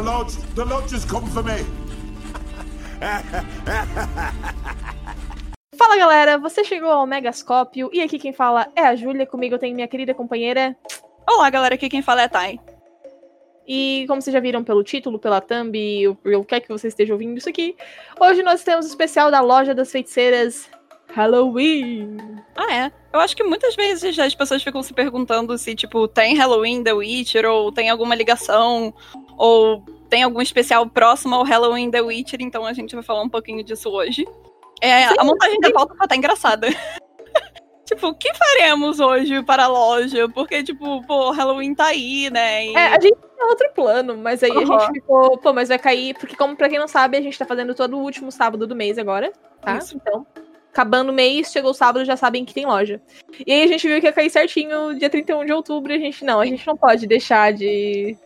The lodge, the lodge has come for me. Fala galera, você chegou ao Megascópio e aqui quem fala é a Júlia, comigo eu tenho minha querida companheira. Olá galera, aqui quem fala é a Thay. E como vocês já viram pelo título, pela thumb, pelo que é que você esteja ouvindo isso aqui, hoje nós temos o especial da Loja das Feiticeiras Halloween. Ah, é? Eu acho que muitas vezes as pessoas ficam se perguntando se, tipo, tem Halloween The Witcher, ou tem alguma ligação, ou tem algum especial próximo ao Halloween The Witcher, então a gente vai falar um pouquinho disso hoje. É, Sim, a montagem da pauta tá engraçada. tipo, o que faremos hoje para a loja? Porque, tipo, pô, Halloween tá aí, né? E... É, a gente tem outro plano, mas aí a Uhum. gente ficou, pô, mas vai cair, porque como pra quem não sabe, a gente tá fazendo todo o último sábado do mês agora, tá? Isso. Então, acabando o mês, chegou o sábado, já sabem que tem loja. E aí a gente viu que ia cair certinho dia 31 de outubro, e a gente, não, a gente não pode deixar de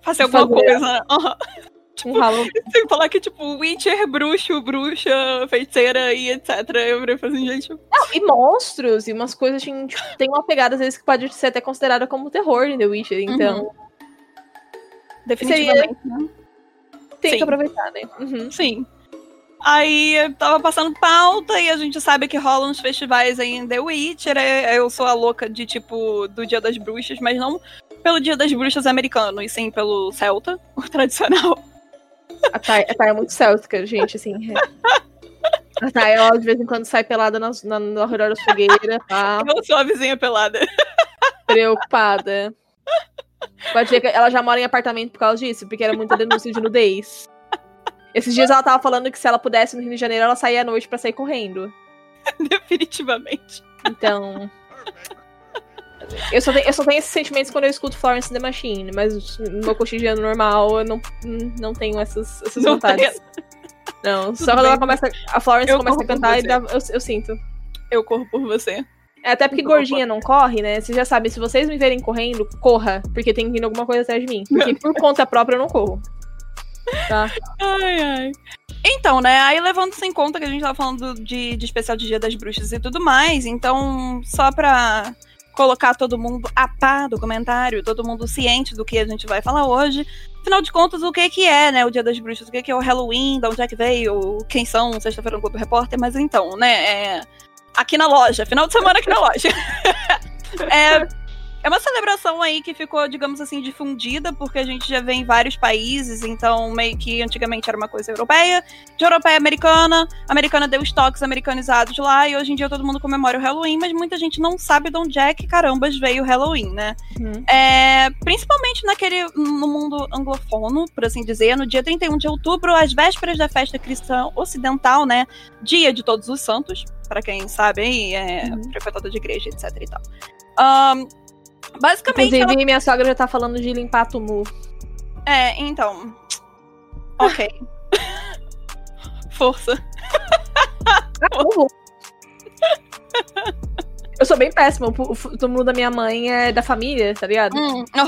fazer alguma fazer. coisa. Aham. um Halloween. Sem falar que, tipo, Witcher, bruxo, bruxa, feiticeira e etc. Eu falei assim, gente. Não, e monstros, e umas coisas assim, tipo, tem uma pegada, às vezes, que pode ser até considerada como terror em The Witcher, então Definitivamente. né? tem Sim. que aproveitar, né? Uhum. Sim. Aí eu tava passando pauta e a gente sabe que rolam uns festivais aí em The Witcher. Eu sou a louca de tipo do Dia das Bruxas, mas não pelo Dia das Bruxas americano, e sim pelo Celta, o tradicional. A Thay, a Thay é muito céltica, gente, assim. é. A Thay, ela de vez em quando sai pelada na, na redor da fogueira, tá? Eu sou a vizinha pelada. Preocupada. Pode ver que ela já mora em apartamento por causa disso, porque era muita denúncia de nudez. Esses dias ela tava falando que se ela pudesse no Rio de Janeiro, ela saía à noite pra sair correndo. Definitivamente. Então. Eu só, tenho, eu só tenho esses sentimentos quando eu escuto Florence and the Machine, mas no meu cotidiano normal eu não, não tenho essas, essas Não vontades. Não, só Tudo quando ela começa. A Florence Eu começa a cantar e dá- eu, eu sinto. Eu corro por você. É, até porque gordinha não corre, né? Vocês já sabem, se vocês me verem correndo, corra, porque tem vindo alguma coisa atrás de mim. Porque por conta própria eu não corro. Tá? Ai, ai. Então, né, aí levando-se em conta que a gente tava falando de, de especial de Dia das Bruxas e tudo mais, então, só pra colocar todo mundo a par do comentário, todo mundo ciente do que a gente vai falar hoje. Afinal de contas, o que que é, né, o Dia das Bruxas, o que que é o Halloween, de onde é que veio, quem são, sexta-feira no Globo Repórter, mas então, né, é, aqui na loja, final de semana aqui na loja. é, é uma celebração aí que ficou, digamos assim, difundida, porque a gente já vê em vários países, então meio que antigamente era uma coisa europeia, de europeia americana, americana deu os toques americanizados lá, e hoje em dia todo mundo comemora o Halloween, mas muita gente não sabe de onde é que carambas veio o Halloween, né? Uhum. É, principalmente naquele, no mundo anglofono, por assim dizer, no dia 31 de outubro, às vésperas da festa cristã ocidental, né? Dia de Todos os Santos, para quem sabe é Uhum. frequentador de igreja, etc e tal. Ahn, basicamente, Inclusive, ela- minha sogra já tá falando de limpar túmulo. é, então. Ok. Força. Uhul. Eu sou bem péssima. O túmulo da minha mãe é da família, tá ligado? Hum, é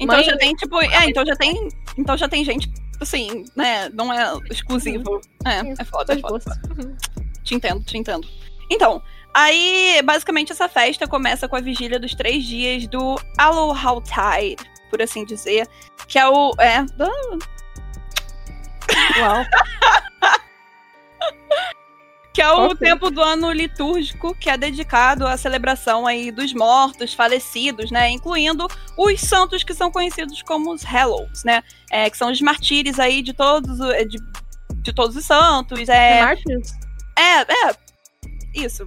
Então Mãe- já tem, tipo. É, então já tem. Então já tem gente, assim, né? Não é exclusivo. É, é foda, é de foda. Uhum. Te entendo, te entendo. Então, aí, basicamente, essa festa começa com a vigília dos três dias do Alohautai, por assim dizer. Que é o. É. do- Uau. Que é o Ok. tempo do ano litúrgico que é dedicado à celebração aí dos mortos, falecidos, né? Incluindo os santos que são conhecidos como os Hallows, né? É, que são os martírios aí de todos, de, de todos os santos. É, É, é, é. Isso.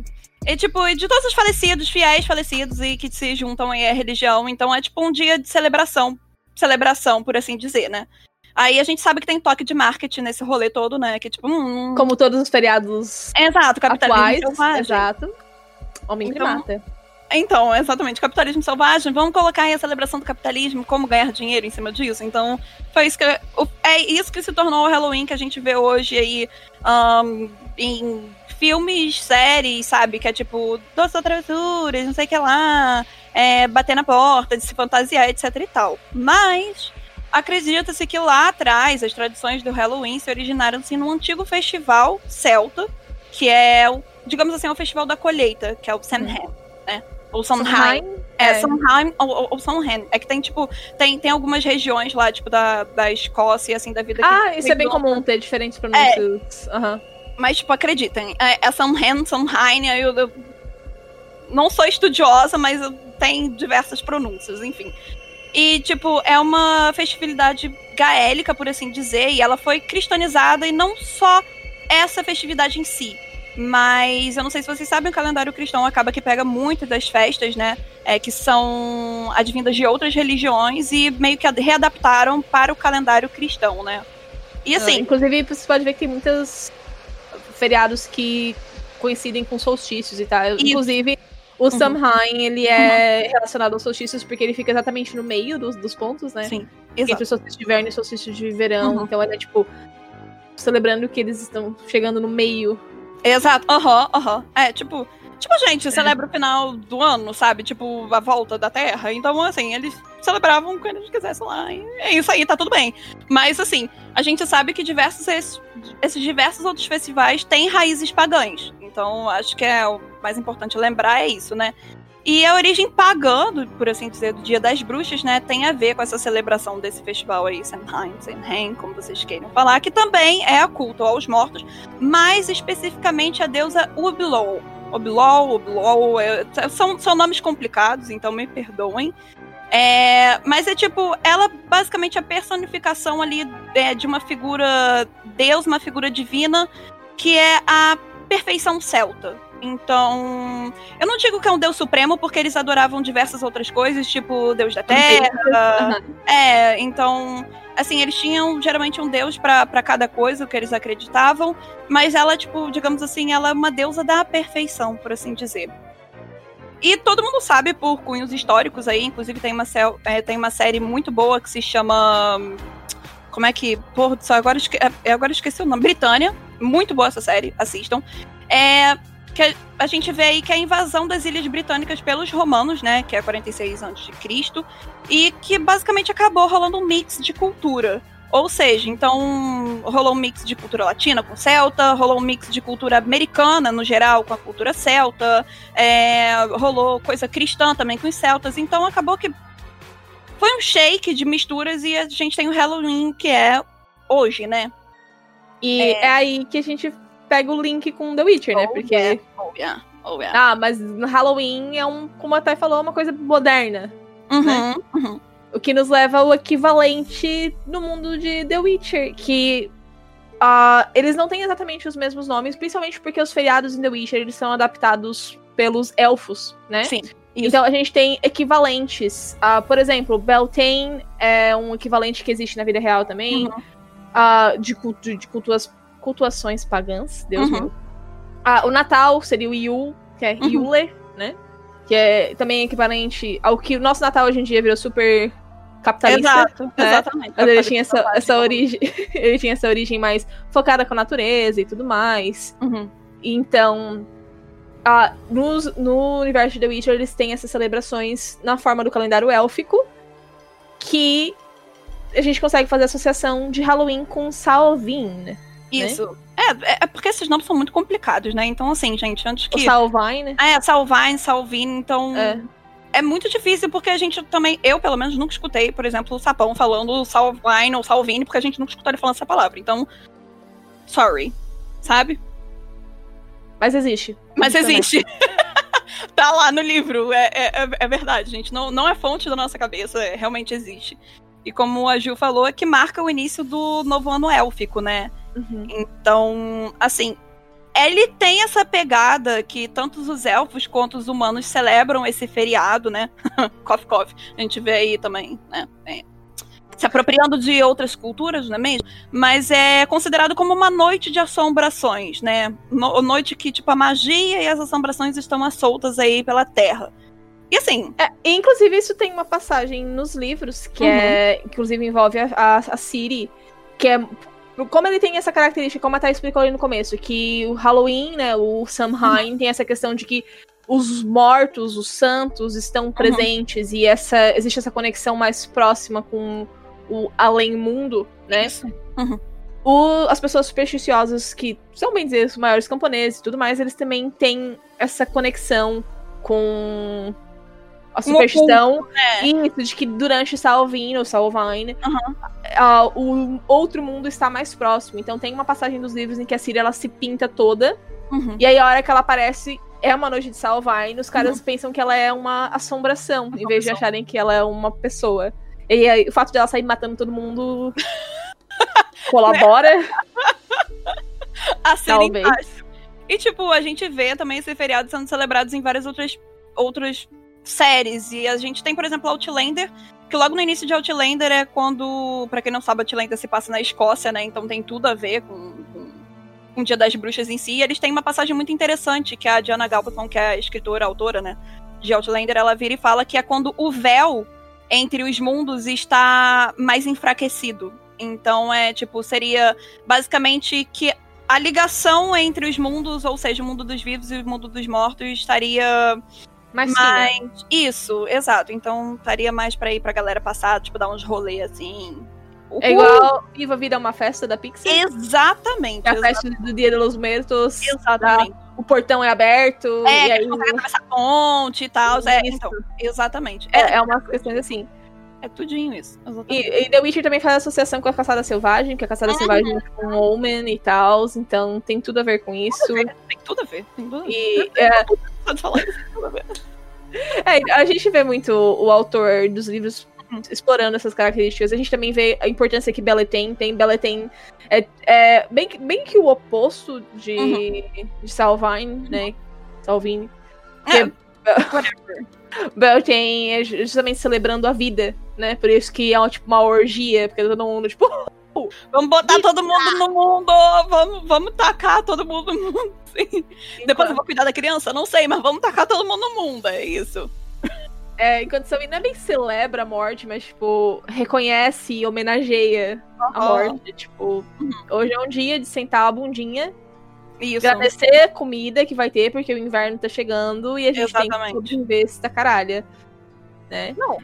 E, tipo, de todos os falecidos, fiéis falecidos e que se juntam aí à religião. Então é tipo um dia de celebração. Celebração, por assim dizer, né? Aí a gente sabe que tem toque de marketing nesse rolê todo, né? Que tipo, hum, Como todos os feriados Exato, capitalismo atuais. selvagem. Exato. Homem Então, primata. Então, exatamente, capitalismo selvagem. Vamos colocar aí a celebração do capitalismo, como ganhar dinheiro em cima disso. Então, foi isso que é isso que se tornou o Halloween que a gente vê hoje aí ahn, em filmes, séries, sabe? Que é tipo, doce travessuras, não sei o que lá, é, bater na porta, de se fantasiar, etc e tal. Mas acredita-se que lá atrás as tradições do Halloween se originaram-se num antigo festival celta, que é, o, digamos assim, o festival da colheita, que é o Samhain, né? Ou Samhain. É, É. Sondheim ou, ou, Sondheim. É que tem, tipo, tem, tem algumas regiões lá, tipo, da, da Escócia, assim, da vida Ah, isso é bem comum ter diferentes pronúncias. Aham. Mas, tipo, acreditem, é, é Sondheim, aí eu, eu não sou estudiosa, mas eu tenho diversas pronúncias, enfim. E, tipo, é uma festividade gaélica, por assim dizer, e ela foi cristianizada, e não só essa festividade em si. Mas eu não sei se vocês sabem, o calendário cristão acaba que pega muitas das festas, né? é, que são advindas de outras religiões e meio que ad- readaptaram para o calendário cristão, né? E Ah, assim, inclusive, você pode ver que tem muitos feriados que coincidem com solstícios e tal. Inclusive, o Uhum. Samhain, ele é relacionado aos solstícios porque ele fica exatamente no meio dos, dos pontos, né? sim, Entre exato. o solstício de inverno e o solstício de verão. Uhum. Então, ele é tipo. Celebrando que eles estão chegando no meio. Exato, aham, aham. É, tipo, tipo, a gente celebra o final do ano, sabe? Tipo, a volta da Terra. Então, assim, eles celebravam quando eles quisessem lá. E é isso aí, tá tudo bem. Mas, assim, a gente sabe que diversos esses, esses diversos outros festivais têm raízes pagãs. Então, acho que é o mais importante lembrar é isso, né? E a origem pagã, do- por assim dizer, do Dia das Bruxas, né, tem a ver com essa celebração desse festival aí, Samhain, Samhain, como vocês queiram falar, que também é a culto aos mortos, mais especificamente a deusa Ubilol. Ubilol, Ubilol, é, são, são nomes complicados, então me perdoem. É, mas é tipo, ela basicamente é a personificação ali é, de uma figura deus, uma figura divina, que é a perfeição celta. Então, eu não digo que é um deus supremo, porque eles adoravam diversas outras coisas, tipo deus da terra. Aham. É, então, assim, eles tinham geralmente um deus pra cada coisa que eles acreditavam, mas ela, tipo, digamos assim, ela é uma deusa da perfeição, por assim dizer. E todo mundo sabe por cunhos históricos aí, inclusive tem uma, é, tem uma série muito boa que se chama. Como é que. Porra, só agora, esque- é, agora esqueci o nome. Britânia. Muito boa essa série, assistam. É. Que a- gente vê aí que é a invasão das ilhas britânicas pelos romanos, né? Que é 46 a.C e que basicamente acabou rolando um mix de cultura. Ou seja, então rolou um mix de cultura latina com celta, rolou um mix de cultura americana no geral com a cultura celta, é, rolou coisa cristã também com os celtas, então acabou que foi um shake de misturas e a gente tem o Halloween que é hoje, né? E É. é. aí que a gente pega o link com The Witcher, né? Oh, Porque. yeah. Oh, yeah. Oh, yeah. Ah, mas Halloween é um, como a Thay falou, uma coisa moderna. Uhum, uhum. O que nos leva ao equivalente no mundo de The Witcher, que ah, eles não têm exatamente os mesmos nomes, principalmente porque os feriados em The Witcher eles são adaptados pelos elfos, né? Sim. Isso. Então a gente tem equivalentes. Ah, por exemplo, Beltane é um equivalente que existe na vida real também. Uhum. ah, de, cultu de cultuas, cultuações pagãs, Deus Uhum. Ah, o Natal seria o Yule, que é Uhum. Yule, né? Que é também equivalente ao que o nosso Natal hoje em dia virou super capitalista. Exato, né? exatamente. Mas ele tinha essa, essa origem. ele tinha essa origem mais focada com a natureza e tudo mais. Uhum. Então, ah, nos- no universo de The Witcher, eles têm essas celebrações na forma do calendário élfico, que a gente consegue fazer associação de Halloween com Salvin. Isso. É, é porque esses nomes são muito complicados, né? Então, assim, gente, antes O que. Salvine. É, Salvine, Salvine, então. É. É. muito difícil porque a gente também. Eu, pelo menos, nunca escutei, por exemplo, o Sapão falando Salvine ou Salvine, porque a gente nunca escutou ele falando essa palavra. Então. Sorry. Sabe? Mas existe. Mas Existe tá lá no livro. É, é, é- é verdade, gente. Não, não é fonte da nossa cabeça, é, realmente existe. E como a Gil falou, é que marca o início do novo ano élfico, né? Uhum. Então, assim, ele tem essa pegada que tanto os elfos quanto os humanos celebram esse feriado, né? cof, cof. A gente vê aí também, né? É, se apropriando de outras culturas, não é mesmo? Mas é considerado como uma noite de assombrações, né? No, noite que, tipo, a magia e as assombrações estão soltas aí pela terra. E assim, É, inclusive, isso tem uma passagem nos livros, que Uhum. é. Inclusive envolve a, a, a Ciri, que é. Como ele tem essa característica, como a Thay explicou ali no começo, que o Halloween, né, o Samhain, tem essa questão de que os mortos, os santos, estão presentes e essa existe essa conexão mais próxima com o além-mundo, né? isso. O- as pessoas supersticiosas, que são, bem dizer, os maiores camponeses e tudo mais, eles também têm essa conexão com a superstição. É. Isso, de que durante Salvino, Salvine, ah, o outro mundo está mais próximo. Então tem uma passagem dos livros em que a Ciri ela se pinta toda. Uhum. E aí a hora que ela aparece é uma noite de Salvine, os caras pensam que ela é uma assombração, em vez de acharem que ela é uma pessoa. E aí, o fato dela sair matando todo mundo colabora. A Talvez. E, tipo, a gente vê também esse feriado sendo celebrados em várias outras, outras séries. E a gente tem, por exemplo, Outlander, que logo no início de Outlander é quando, pra quem não sabe, Outlander se passa na Escócia, né? Então tem tudo a ver com, com, com o Dia das Bruxas em si. E eles têm uma passagem muito interessante, que a Diana Galbaton, que é a escritora, a autora, né? De Outlander, ela vira e fala que é quando o véu entre os mundos está mais enfraquecido. Então é tipo, seria basicamente que a ligação entre os mundos, ou seja, o mundo dos vivos e o mundo dos mortos, estaria Mas. Isso, exato. Então estaria mais pra ir pra galera passar, tipo, dar uns rolês assim. É igual Viva Vida é uma festa da Pixar. Exatamente. É a exa- festa do Dia de los Muertos. Exatamente. O portão é aberto. É, e aí, atravessar a ponte e tal. É, Isso. então, exatamente. É, é, é umas questões assim. é tudinho isso. Exatamente. E, e The Witcher também faz associação com a Caçada Selvagem, que a Caçada Uhum. Selvagem é com um Omen e tal. Então tem tudo a ver com isso. Tem tudo a ver. Tem tudo a ver. E é, falar isso. tem tudo a ver. É, a gente vê muito o autor dos livros explorando essas características. A gente também vê a importância que Belletin tem. Belletin é, é bem, que- bem que o oposto de, Uhum. de Salvine, né? Salvine. É, Porque Belletin é justamente celebrando a vida, né? Por isso que é tipo, uma orgia, porque todo mundo, tipo, Vamos botar todo mundo no mundo! Vamos, vamos tacar todo mundo no mundo. sim. Depois eu vou cuidar da criança? Não sei, mas vamos tacar todo mundo no mundo. É isso. É, enquanto Salvine não é bem celebra a morte, mas, tipo, reconhece e homenageia a morte. Tipo, hoje é um dia de sentar a bundinha Isso. agradecer a comida que vai ter, porque o inverno tá chegando e a gente tem Exatamente. que sobreviver essa caralha. Né? Não,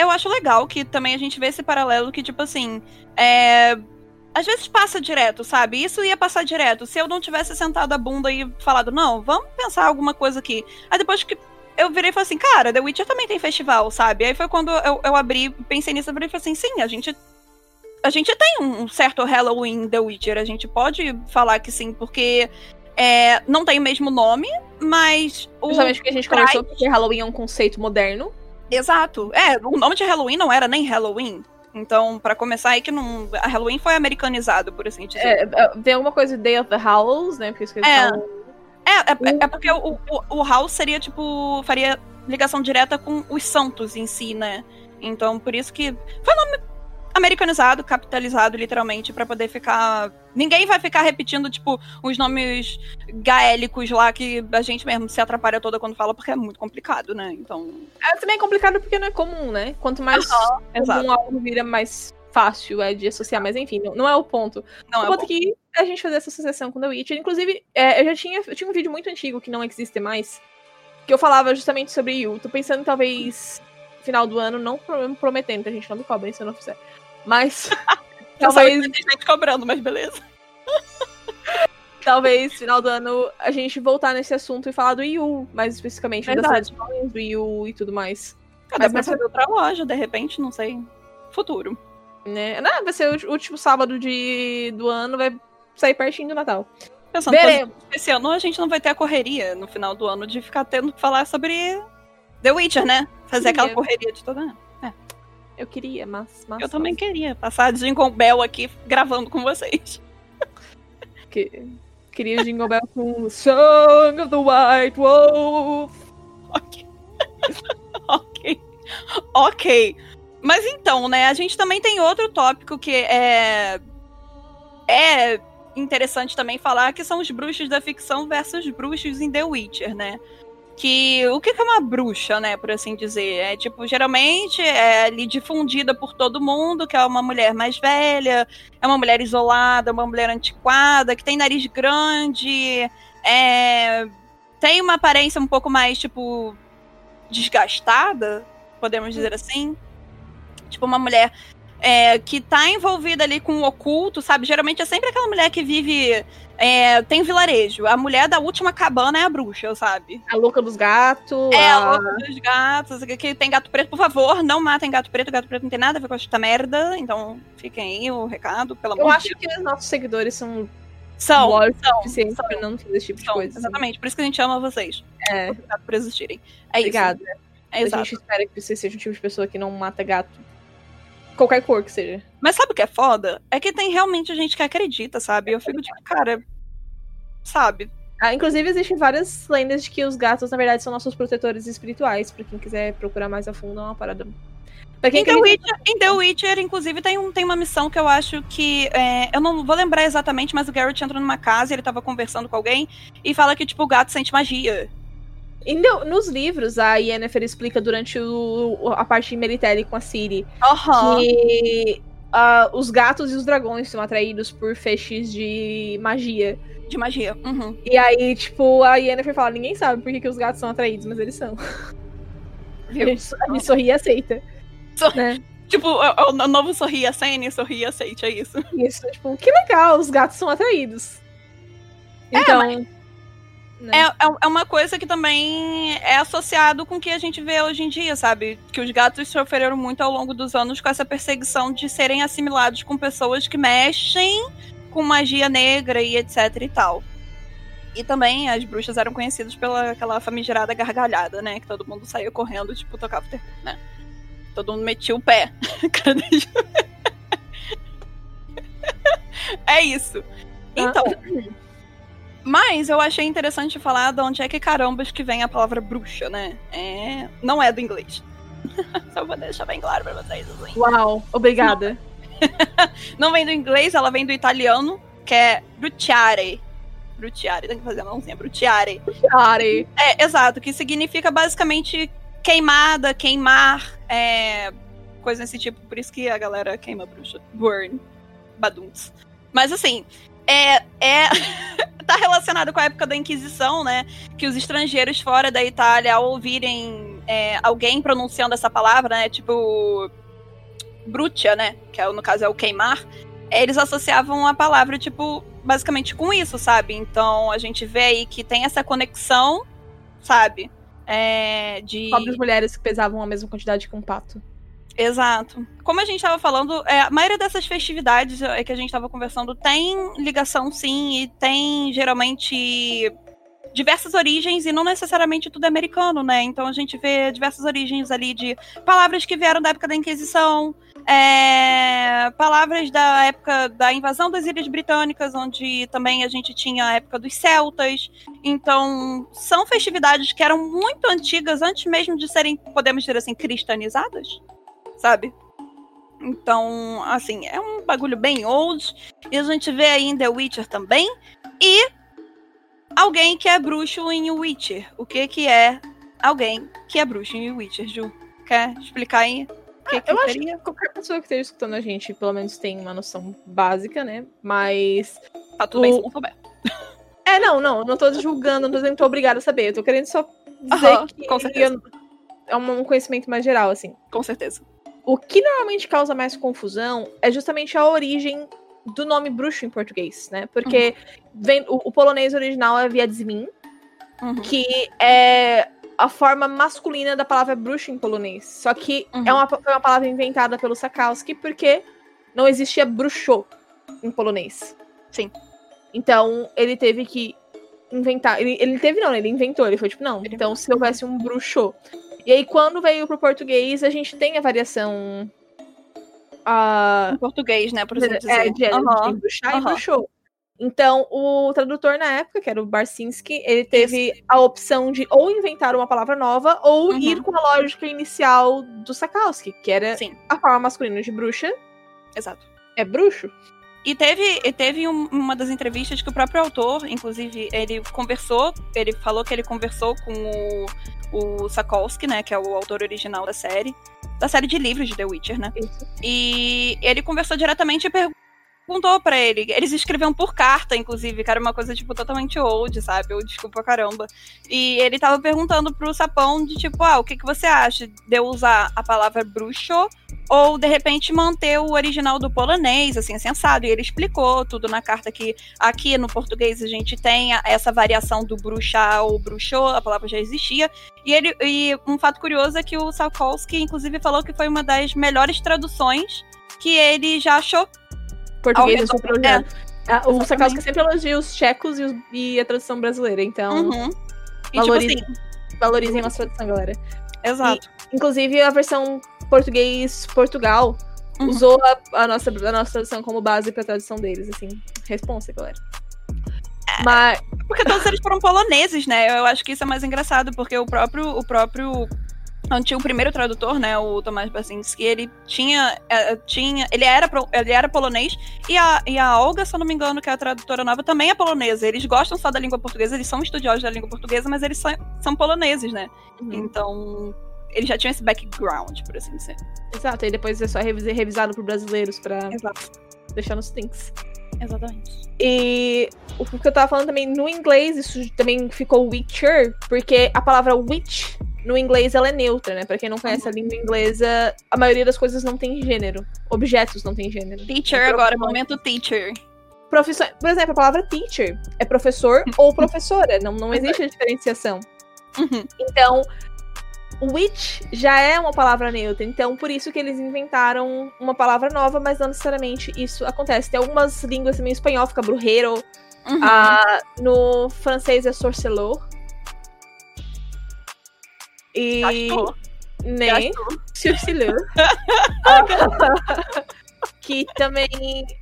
Eu acho legal que também a gente vê esse paralelo que, tipo assim, é. Às vezes passa direto, sabe? Isso ia passar direto. Se eu não tivesse sentado a bunda e falado, não, vamos pensar alguma coisa aqui. Aí depois que eu virei e falei assim, cara, The Witcher também tem festival, sabe? Aí foi quando eu, eu abri, pensei nisso, eu virei e falei assim, sim, a gente. A gente tem um certo Halloween The Witcher, a gente pode falar que sim, porque é, não tem o mesmo nome, mas. O... justamente porque a gente Pride- conversou porque Halloween é um conceito moderno. Exato. É, o nome de Halloween não era nem Halloween. Então, pra começar aí que não. A Halloween foi americanizado, por assim dizer. É, é, tem alguma coisa de Day of the Howls, né? Porque eles É. falam- É, é, é porque o, o, o House seria, tipo, faria ligação direta com os santos em si, né? Então, por isso que foi nome americanizado, capitalizado, literalmente, pra poder ficar. Ninguém vai ficar repetindo, tipo, os nomes gaélicos lá que a gente mesmo se atrapalha toda quando fala, porque é muito complicado, né? Então. É também é complicado porque não é comum, né? Quanto mais comum algo vira, mais fácil é de associar. Mas enfim, não, não é o ponto. Não, o é ponto bom. que a gente fazer essa associação com The Witcher. Inclusive, é, eu já tinha, eu tinha um vídeo muito antigo que não existe mais, que eu falava justamente sobre Yu. Tô pensando talvez final do ano, não pro- prometendo, a gente não me cobra se eu não fizer. Mas talvez, tem gente cobrando, mas beleza. talvez final do ano a gente voltar nesse assunto e falar do Yu, mais especificamente das Verdade. do Yu e tudo mais. Cadê Mas pra fazer outra loja, de repente, não sei. Futuro. Né? Não, vai ser o último sábado de, do ano, vai sair pertinho do Natal. Pensando Veremos. esse ano a gente não vai ter a correria no final do ano de ficar tendo que falar sobre The Witcher, né? Fazer aquela Queria. correria de toda. Eu queria, mas. mas Eu também queria passar Jingle Bell aqui gravando com vocês. Que... Queria Jingle Bell com Song of the White Wolf. Ok. ok. Ok. Mas então, né? A gente também tem outro tópico que é. É interessante também falar que são os bruxos da ficção versus bruxos em The Witcher, né? Que o que é uma bruxa, né, por assim dizer? É tipo, geralmente é ali difundida por todo mundo, que é uma mulher mais velha, é uma mulher isolada, uma mulher antiquada, que tem nariz grande, é, tem uma aparência um pouco mais, tipo, desgastada, podemos dizer assim. Tipo, uma mulher é, que tá envolvida ali com o oculto, sabe? Geralmente é sempre aquela mulher que vive. É, tem vilarejo. A mulher da última cabana é a bruxa, sabe? A louca dos gatos. É, a a... louca dos gatos. Que, que tem gato preto, por favor, não matem gato preto. Gato preto não tem nada a ver com esta merda. Então, fiquem aí o recado, pelo amor Eu de acho que os nossos seguidores são São, são, suficiente são. pra não fazer esse tipo de são, coisa. exatamente. Por isso que a gente ama vocês. É, Obrigado por existirem. É obrigada. isso. É A gente espera que você seja um tipo de pessoa que não mata gato. Qualquer cor que seja. Mas sabe o que é foda? É que tem realmente gente que acredita, sabe? Eu fico tipo, cara. Sabe? Ah, inclusive, existem várias lendas de que os gatos, na verdade, são nossos protetores espirituais. Pra quem quiser procurar mais a fundo, é uma parada. Pra quem Em The, Witcher, em The Witcher, inclusive, tem, um, tem uma missão que eu acho que. é, eu não vou lembrar exatamente, mas o Garrett entra numa casa e ele tava conversando com alguém e fala que, tipo, o gato sente magia. The- nos livros, a Yennefer explica durante o- a parte de Meritelli com a Ciri Aham. que ah, os gatos e os dragões são atraídos por feixes de magia. De magia. Uhum. E aí, tipo, a Yennefer fala: ninguém sabe por que, que os gatos são atraídos, mas eles são. Gente sorri e aceita. Sor- né? Tipo, o, o novo sorri a Sene, sorri e aceite, é isso. Isso, tipo, que legal, os gatos são atraídos. Então. Né? É, é, é uma coisa que também é associado com o que a gente vê hoje em dia, sabe? Que os gatos sofreram muito ao longo dos anos com essa perseguição de serem assimilados com pessoas que mexem com magia negra e etc e tal. E também as bruxas eram conhecidas pela aquela famigerada gargalhada, né? Que todo mundo saía correndo, tipo, tocava o terror, né? Todo mundo metia o pé. É isso. Então, mas eu achei interessante falar de onde é que carambas que vem a palavra bruxa, né? É... Não é do inglês. Só vou deixar bem claro pra vocês, assim. Uau, obrigada. Não vem do inglês, ela vem do italiano, que é bruciare. Bruciare, tem que fazer a mãozinha, bruciare. Ari. É, exato, que significa basicamente queimada, queimar, é, coisa desse tipo. Por isso que a galera queima bruxa. Burn. Baduns. Mas assim, é, é tá relacionado com a época da Inquisição, né? Que os estrangeiros fora da Itália, ao ouvirem é, alguém pronunciando essa palavra, né? Tipo. Brutia, né? Que é, no caso é o queimar. Eles associavam a palavra, tipo, basicamente com isso, sabe? Então a gente vê aí que tem essa conexão, sabe? É, de. Pobres mulheres que pesavam a mesma quantidade que um pato. Exato. Como a gente estava falando, é, a maioria dessas festividades é, que a gente estava conversando tem ligação, sim, e tem geralmente diversas origens e não necessariamente tudo é americano, né? Então a gente vê diversas origens ali de palavras que vieram da época da Inquisição, é, palavras da época da invasão das Ilhas Britânicas, onde também a gente tinha a época dos celtas. Então, são festividades que eram muito antigas antes mesmo de serem, podemos dizer assim, cristianizadas, sabe? Então, assim, é um bagulho bem old. E a gente vê aí em The Witcher também. E alguém que é bruxo em Witcher. O que que é alguém que é bruxo em Witcher, Ju? Quer explicar aí? O que, que Eu acho seria? que qualquer pessoa que esteja escutando a gente, pelo menos tem uma noção básica, né? Mas. Tá tudo bem o- se não souber. É, não, não, não tô julgando, não tô dizendo que tô obrigada a saber. Eu tô querendo só dizer Aham, que com certeza. é um conhecimento mais geral, assim. Com certeza. O que normalmente causa mais confusão é justamente a origem do nome bruxo em português, né? Porque vem, o, o polonês original é Viadzmin, Uhum. que é a forma masculina da palavra bruxo em polonês. Só que Uhum. é uma, foi uma palavra inventada pelo Sakowski porque não existia bruxo em polonês. Sim. Então ele teve que inventar. Ele, ele teve, não, ele inventou. Ele foi tipo, não, então se houvesse um bruxo. E aí, quando veio pro português, a gente tem a variação. Em português, né? Por assim dizer. é, de, de bruxar e aham. bruxou. Então, o tradutor na época, que era o Barsinski, ele teve a opção de ou inventar uma palavra nova ou Uhum. ir com a lógica inicial do Sakowski, que era Sim, a forma masculina de bruxa exato. é bruxo. E teve, e teve um- uma das entrevistas que o próprio autor, inclusive, ele conversou, ele falou que ele conversou com o, o Sakowski, né, que é o autor original da série, da série de livros de The Witcher, né? Isso. E ele conversou diretamente e perguntou pra ele. Eles escreviam por carta, inclusive, que era uma coisa, tipo, totalmente old, sabe? Ou desculpa caramba. E ele tava perguntando pro sapão de tipo, ah, o que, que você acha de eu usar a palavra bruxo ou de repente manter o original do polonês, assim, sensado. E ele explicou tudo na carta que aqui no português a gente tem essa variação do bruxar ou bruxou, a palavra já existia. E ele e um fato curioso é que o Salkowski, inclusive, falou que foi uma das melhores traduções que ele já achou. Português, eu sempre é. Ah, o. Sakowski sempre elogia os tchecos e, os- e a tradução brasileira, então Uhum. E, tipo Valorizem. assim, valorizem a tradução, galera. exato. Inclusive, a versão português Portugal Uhum. usou a, a nossa, a nossa tradução como base pra tradução deles, assim. Responsa, galera. É. Mas, Porque todos eles foram poloneses, né? Eu acho que isso é mais engraçado, porque o próprio, o próprio antigo primeiro tradutor, né, o Tomasz Basinski, ele tinha, eh, tinha, ele era, pro- ele era polonês e a, e a Olga, se eu não me engano, que é a tradutora nova, também é polonesa. Eles gostam só da língua portuguesa, eles são estudiosos da língua portuguesa, mas eles são, são poloneses, né? Uhum. Então, eles já tinham esse background, por assim dizer. exato, aí depois é só revis- revisado por brasileiros pra Exato. deixar nos links. Exatamente. E o que eu tava falando também, no inglês, isso também ficou Witcher, porque a palavra witch, no inglês, ela é neutra, né? Pra quem não conhece a língua inglesa, a maioria das coisas não tem gênero. Objetos não tem gênero. Teacher Então, agora, momento teacher. Profissão, por exemplo, a palavra teacher é professor ou professora, não, não existe a diferenciação. Uhum. Então, witch já é uma palavra neutra, então por isso que eles inventaram uma palavra nova, mas não necessariamente isso acontece. Tem algumas línguas também, espanhol fica brujeiro, Uhum. ah, no francês é sorcelor. E. Gastou. Né? Sorcelor. que também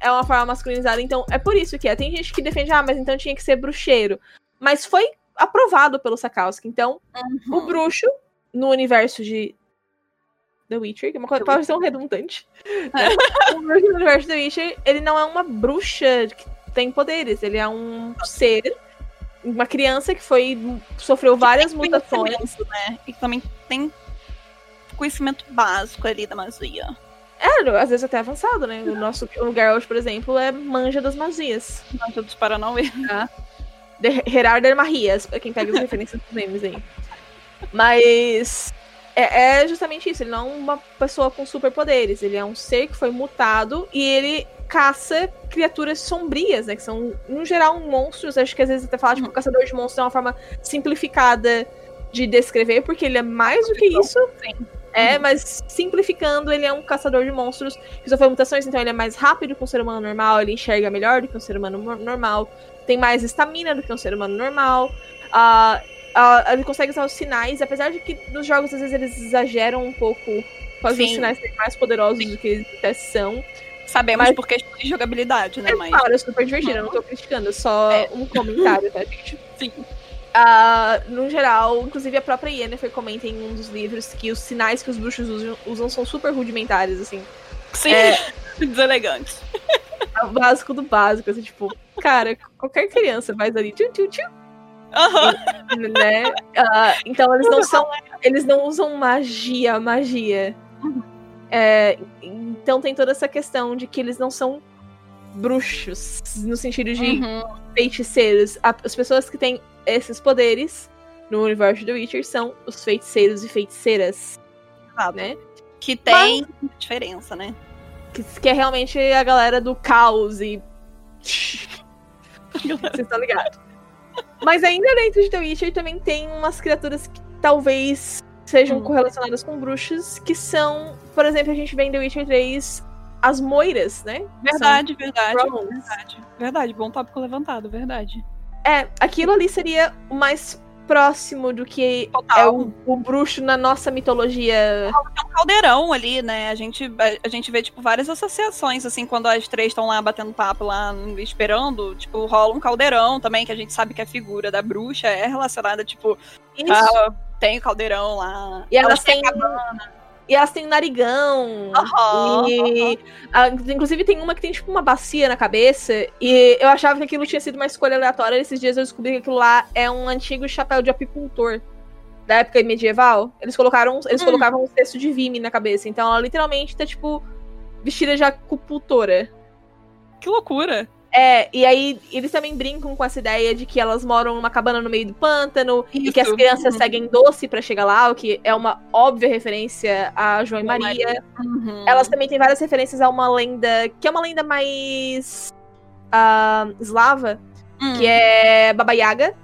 é uma forma masculinizada. Então, é por isso que é. Tem gente que defende, ah, mas então tinha que ser bruxeiro. Mas foi aprovado pelo Sakowski. Então, o Uhum. bruxo, no universo de The Witcher, que é uma coisa pode ser um redundante. né? o bruxo no universo The Witcher, ele não é uma bruxa que tem poderes. Ele é um ser, uma criança que foi sofreu várias mutações. né? E também tem conhecimento básico ali da magia. É, às vezes até avançado, né? O nosso o Geralt, por exemplo, é manja das magias. Não todos Paranauê. De Gerarder Marias, pra quem pega as referências dos memes aí. Mas é, é justamente isso, ele não é uma pessoa com superpoderes, ele é um ser que foi mutado e ele caça criaturas sombrias, né? Que são, no geral, monstros. Acho que às vezes até falar, tipo, caçador de monstros é uma forma simplificada de descrever, porque ele é mais do que isso. Sim. É, mas simplificando, ele é um caçador de monstros que sofreu mutações, então ele é mais rápido que um ser humano normal, ele enxerga melhor do que um ser humano normal, tem mais estamina do que um ser humano normal. ah, ah, ele consegue usar os sinais, apesar de que nos jogos às vezes eles exageram um pouco, fazem os Sim. sinais serem mais poderosos do que eles até são. Sabemos Mas- por questão de jogabilidade, né? É Mas. claro, é super divertido, eu não tô criticando, é só É. um comentário, tá, gente? Sim. Ah, no geral, inclusive a própria Yennefer comenta em um dos livros que os sinais que os bruxos usam, usam são super rudimentares, assim. Sim. É. Deselegante. É o básico do básico, assim, tipo, cara, qualquer criança faz ali, tchu, tchu, tchu, Aham. né? Ah, então eles não são. Eles não usam magia, magia. É, então tem toda essa questão de que eles não são bruxos, no sentido de Uhum. feiticeiros. As pessoas que têm esses poderes no universo do Witcher são os feiticeiros e feiticeiras, Exato. né? Que tem diferença, né? Que, que é realmente a galera do caos e. Vocês estão ligados. Mas ainda dentro de The Witcher também tem umas criaturas que talvez sejam Hum. correlacionadas com bruxas, que são, por exemplo, a gente vê em The Witcher 3 as moiras, né? Verdade, verdade. Drones. Verdade. Verdade. Bom tópico levantado, verdade. É, aquilo ali seria o mais próximo do que Total. é o, o bruxo na nossa mitologia. É um caldeirão ali, né? A gente, a, a gente vê, tipo, várias associações, assim, quando as três estão lá batendo papo, lá esperando, tipo, rola um caldeirão também, que a gente sabe que a figura da bruxa é relacionada, tipo, Isso. ah, tem o caldeirão lá. E elas têm. E elas têm narigão. Aham, e. ah, inclusive tem uma que tem tipo uma bacia na cabeça. E eu achava que aquilo tinha sido uma escolha aleatória. Esses dias eu descobri que aquilo lá é um antigo chapéu de apicultor. Da época medieval. Eles colocaram. Eles Hum. colocavam um cesto de vime na cabeça. Então ela literalmente tá, tipo, vestida de acupuntora. Que loucura. É, e aí eles também brincam com essa ideia de que elas moram numa cabana no meio do pântano e que as Isso. crianças Uhum. seguem doce pra chegar lá, o que é uma óbvia referência a João e e Maria. Uhum. Elas também têm várias referências a uma lenda, que é uma lenda mais ah, eslava, Hum. que é Baba Yaga.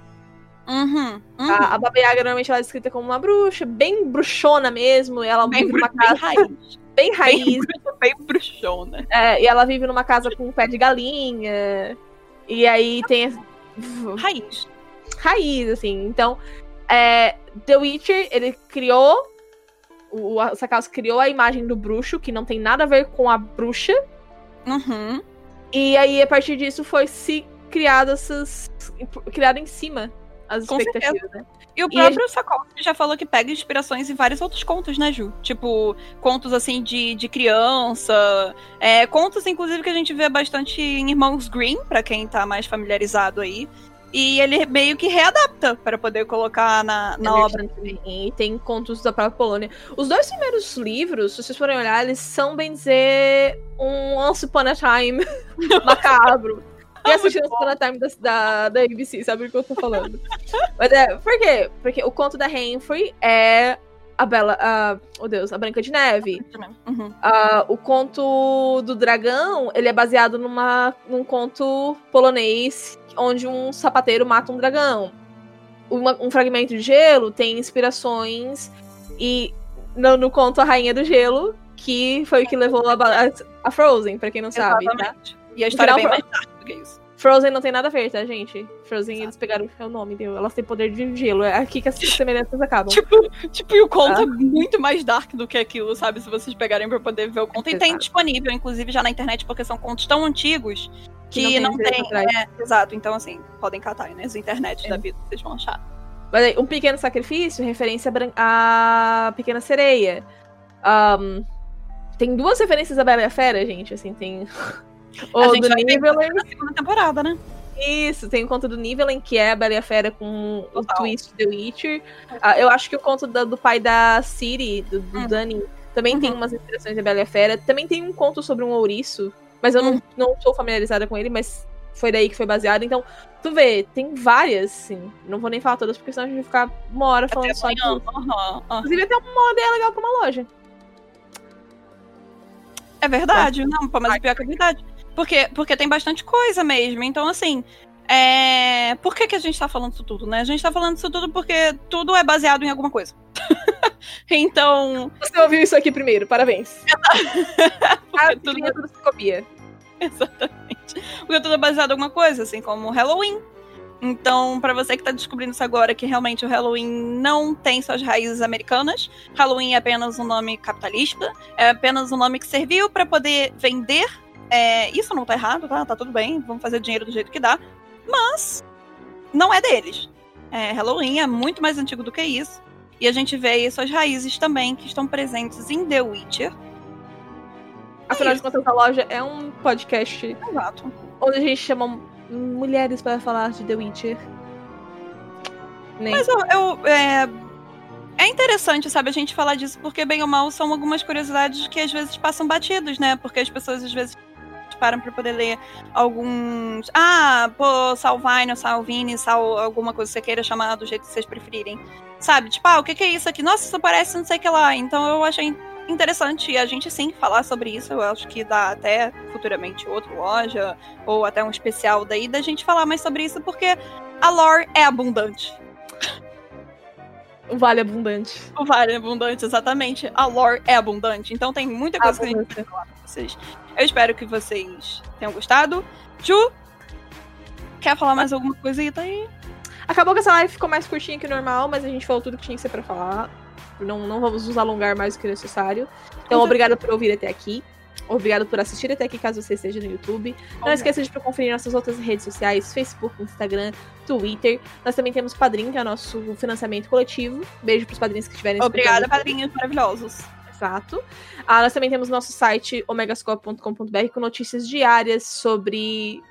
Uhum. Uhum. A, a Baba Yaga normalmente ela é descrita como uma bruxa, bem bruxona mesmo. e Ela bem, vive numa bru- bem casa raiz. Bem Bem, raiz. bem bruxona. é, e ela vive numa casa com um pé de galinha. E aí tem Raiz. raiz, assim. Então, é, The Witcher, ele criou. O, o Sakaus criou a imagem do bruxo, que não tem nada a ver com a bruxa. Uhum. E aí, a partir disso, foi se criado essas. criado em cima as Com expectativas, né? E o E a próprio Sakovsky já falou que pega inspirações em vários outros contos, né, Ju? Tipo, contos assim de, de criança. É, contos, inclusive, que a gente vê bastante em Irmãos Green, pra quem tá mais familiarizado aí. E ele meio que readapta para poder colocar na, na obra. E tem contos da própria Polônia. Os dois primeiros livros, se vocês forem olhar, eles são, bem dizer, um Once Upon a Time macabro. E assistindo a Time da, da, da ABC, sabe o que eu tô falando? Mas é, por quê? Porque o conto da Humphrey é a Bela. A, oh Deus, a Branca de Neve. Uhum. Ah, o conto do dragão, ele é baseado numa, num conto polonês onde um sapateiro mata um dragão. Uma- um fragmento de gelo tem inspirações e no, no conto A Rainha do Gelo, que foi o que levou a, a- a Frozen, pra quem não sabe, tá? Exatamente. E a história é bem mais dark que isso. Frozen não tem nada a ver, tá, gente? Frozen, eles pegaram é o nome, deu. Elas têm poder de gelo. É aqui que as semelhanças acabam. Tipo, tipo, e o conto Ah. é muito mais dark do que aquilo, sabe? Se vocês pegarem pra poder ver o conto. E tem Exato. disponível, inclusive, já na internet, porque são contos tão antigos que, não não tem tem. direito atrás. é, exato, então assim, podem catar aí, né? As internet É. da vida, vocês vão achar. Mas aí, um pequeno sacrifício, referência à Pequena Sereia. Ahn, tem duas referências à Bela e a Fera, gente. Assim, tem. O gente do Nivellen. na segunda temporada, né? Isso, tem o conto do Nivellen, que é a Bela e a Fera com o Total. twist The Witcher. Ah, eu acho que o conto da- do pai da Ciri, do, do Hum. Dani, também tem Uhum. umas inspirações da Bela e a Fera. Também tem um conto sobre um ouriço, mas eu Hum. não, não sou familiarizada com ele, mas foi daí que foi baseado. Então, tu vê, tem várias, sim. Não vou nem falar todas, porque senão a gente vai ficar uma hora falando Até só. Aham, aham. Inclusive, até uma ideia legal pra uma loja. É verdade, não, mas o pior que é verdade. Porque, porque tem bastante coisa mesmo. Então, assim, é... por que, que a gente tá falando isso tudo, né? A gente tá falando isso tudo porque tudo é baseado em alguma coisa. então, Você ouviu isso aqui primeiro, parabéns. Porque tudo, tudo... tudo se copia. exatamente. Porque tudo é baseado em alguma coisa, assim como Halloween. Então, pra você que tá descobrindo isso agora, que realmente o Halloween não tem suas raízes americanas, Halloween é apenas um nome capitalista, é apenas um nome que serviu pra poder vender. É, isso não tá errado, tá? Tá tudo bem, vamos fazer dinheiro do jeito que dá. Mas não é deles. É, Halloween é muito mais antigo do que isso. E a gente vê aí suas raízes também, que estão presentes em The Witcher. Afinal de isso. contas, a loja é um podcast Exato. onde a gente chama mulheres para falar de The Witcher. Nem. Mas eu, eu, é, é interessante, sabe, a gente falar disso, porque bem ou mal são algumas curiosidades que às vezes passam batidos, né? Porque as pessoas às vezes param pra poder ler alguns. Ah, pô, Salvine, Salvini, Sal, alguma coisa que você queira chamar do jeito que vocês preferirem. Sabe? Tipo, ah, o que, que é isso aqui? Nossa, isso parece não sei o que lá. Então eu achei interessante a gente sim falar sobre isso. Eu acho que dá até futuramente outra loja, ou até um especial daí, da gente falar mais sobre isso, porque a lore é abundante. O Vale Abundante. O vale abundante, exatamente. A lore é abundante. Então tem muita coisa que a gente vai falar vocês. Eu espero que vocês tenham gostado. Ju, quer falar mais alguma coisita aí? Acabou que essa live ficou mais curtinha que o normal, mas a gente falou tudo que tinha que ser pra falar. Não, não vamos nos alongar mais do que necessário. Então, obrigada por ouvir até aqui. Obrigado por assistir até aqui, caso você esteja no YouTube. Não esqueça de conferir nossas outras redes sociais: Facebook, Instagram, Twitter. Nós também temos Padrim, que é o nosso financiamento coletivo. Beijo pros padrinhos que estiverem Obrigada, padrinhos maravilhosos. Exato. Ah, nós também temos nosso site omegascope.com.br com notícias diárias sobre.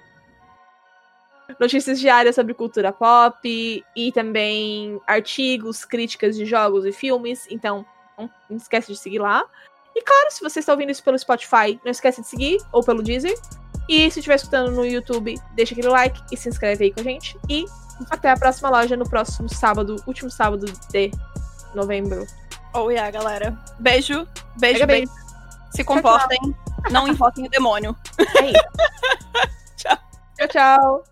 Notícias diárias sobre cultura pop e também artigos, críticas de jogos e filmes. Então, não esquece de seguir lá. E claro, se você está ouvindo isso pelo Spotify, não esquece de seguir, ou pelo Deezer. E se estiver escutando no YouTube, deixa aquele like e se inscreve aí com a gente. E até a próxima loja no próximo sábado, último sábado de novembro. Oh, yeah, galera. Beijo, beijo, bem. beijo. Se comportem, não invoquem o demônio. É isso. Tchau. Tchau, tchau.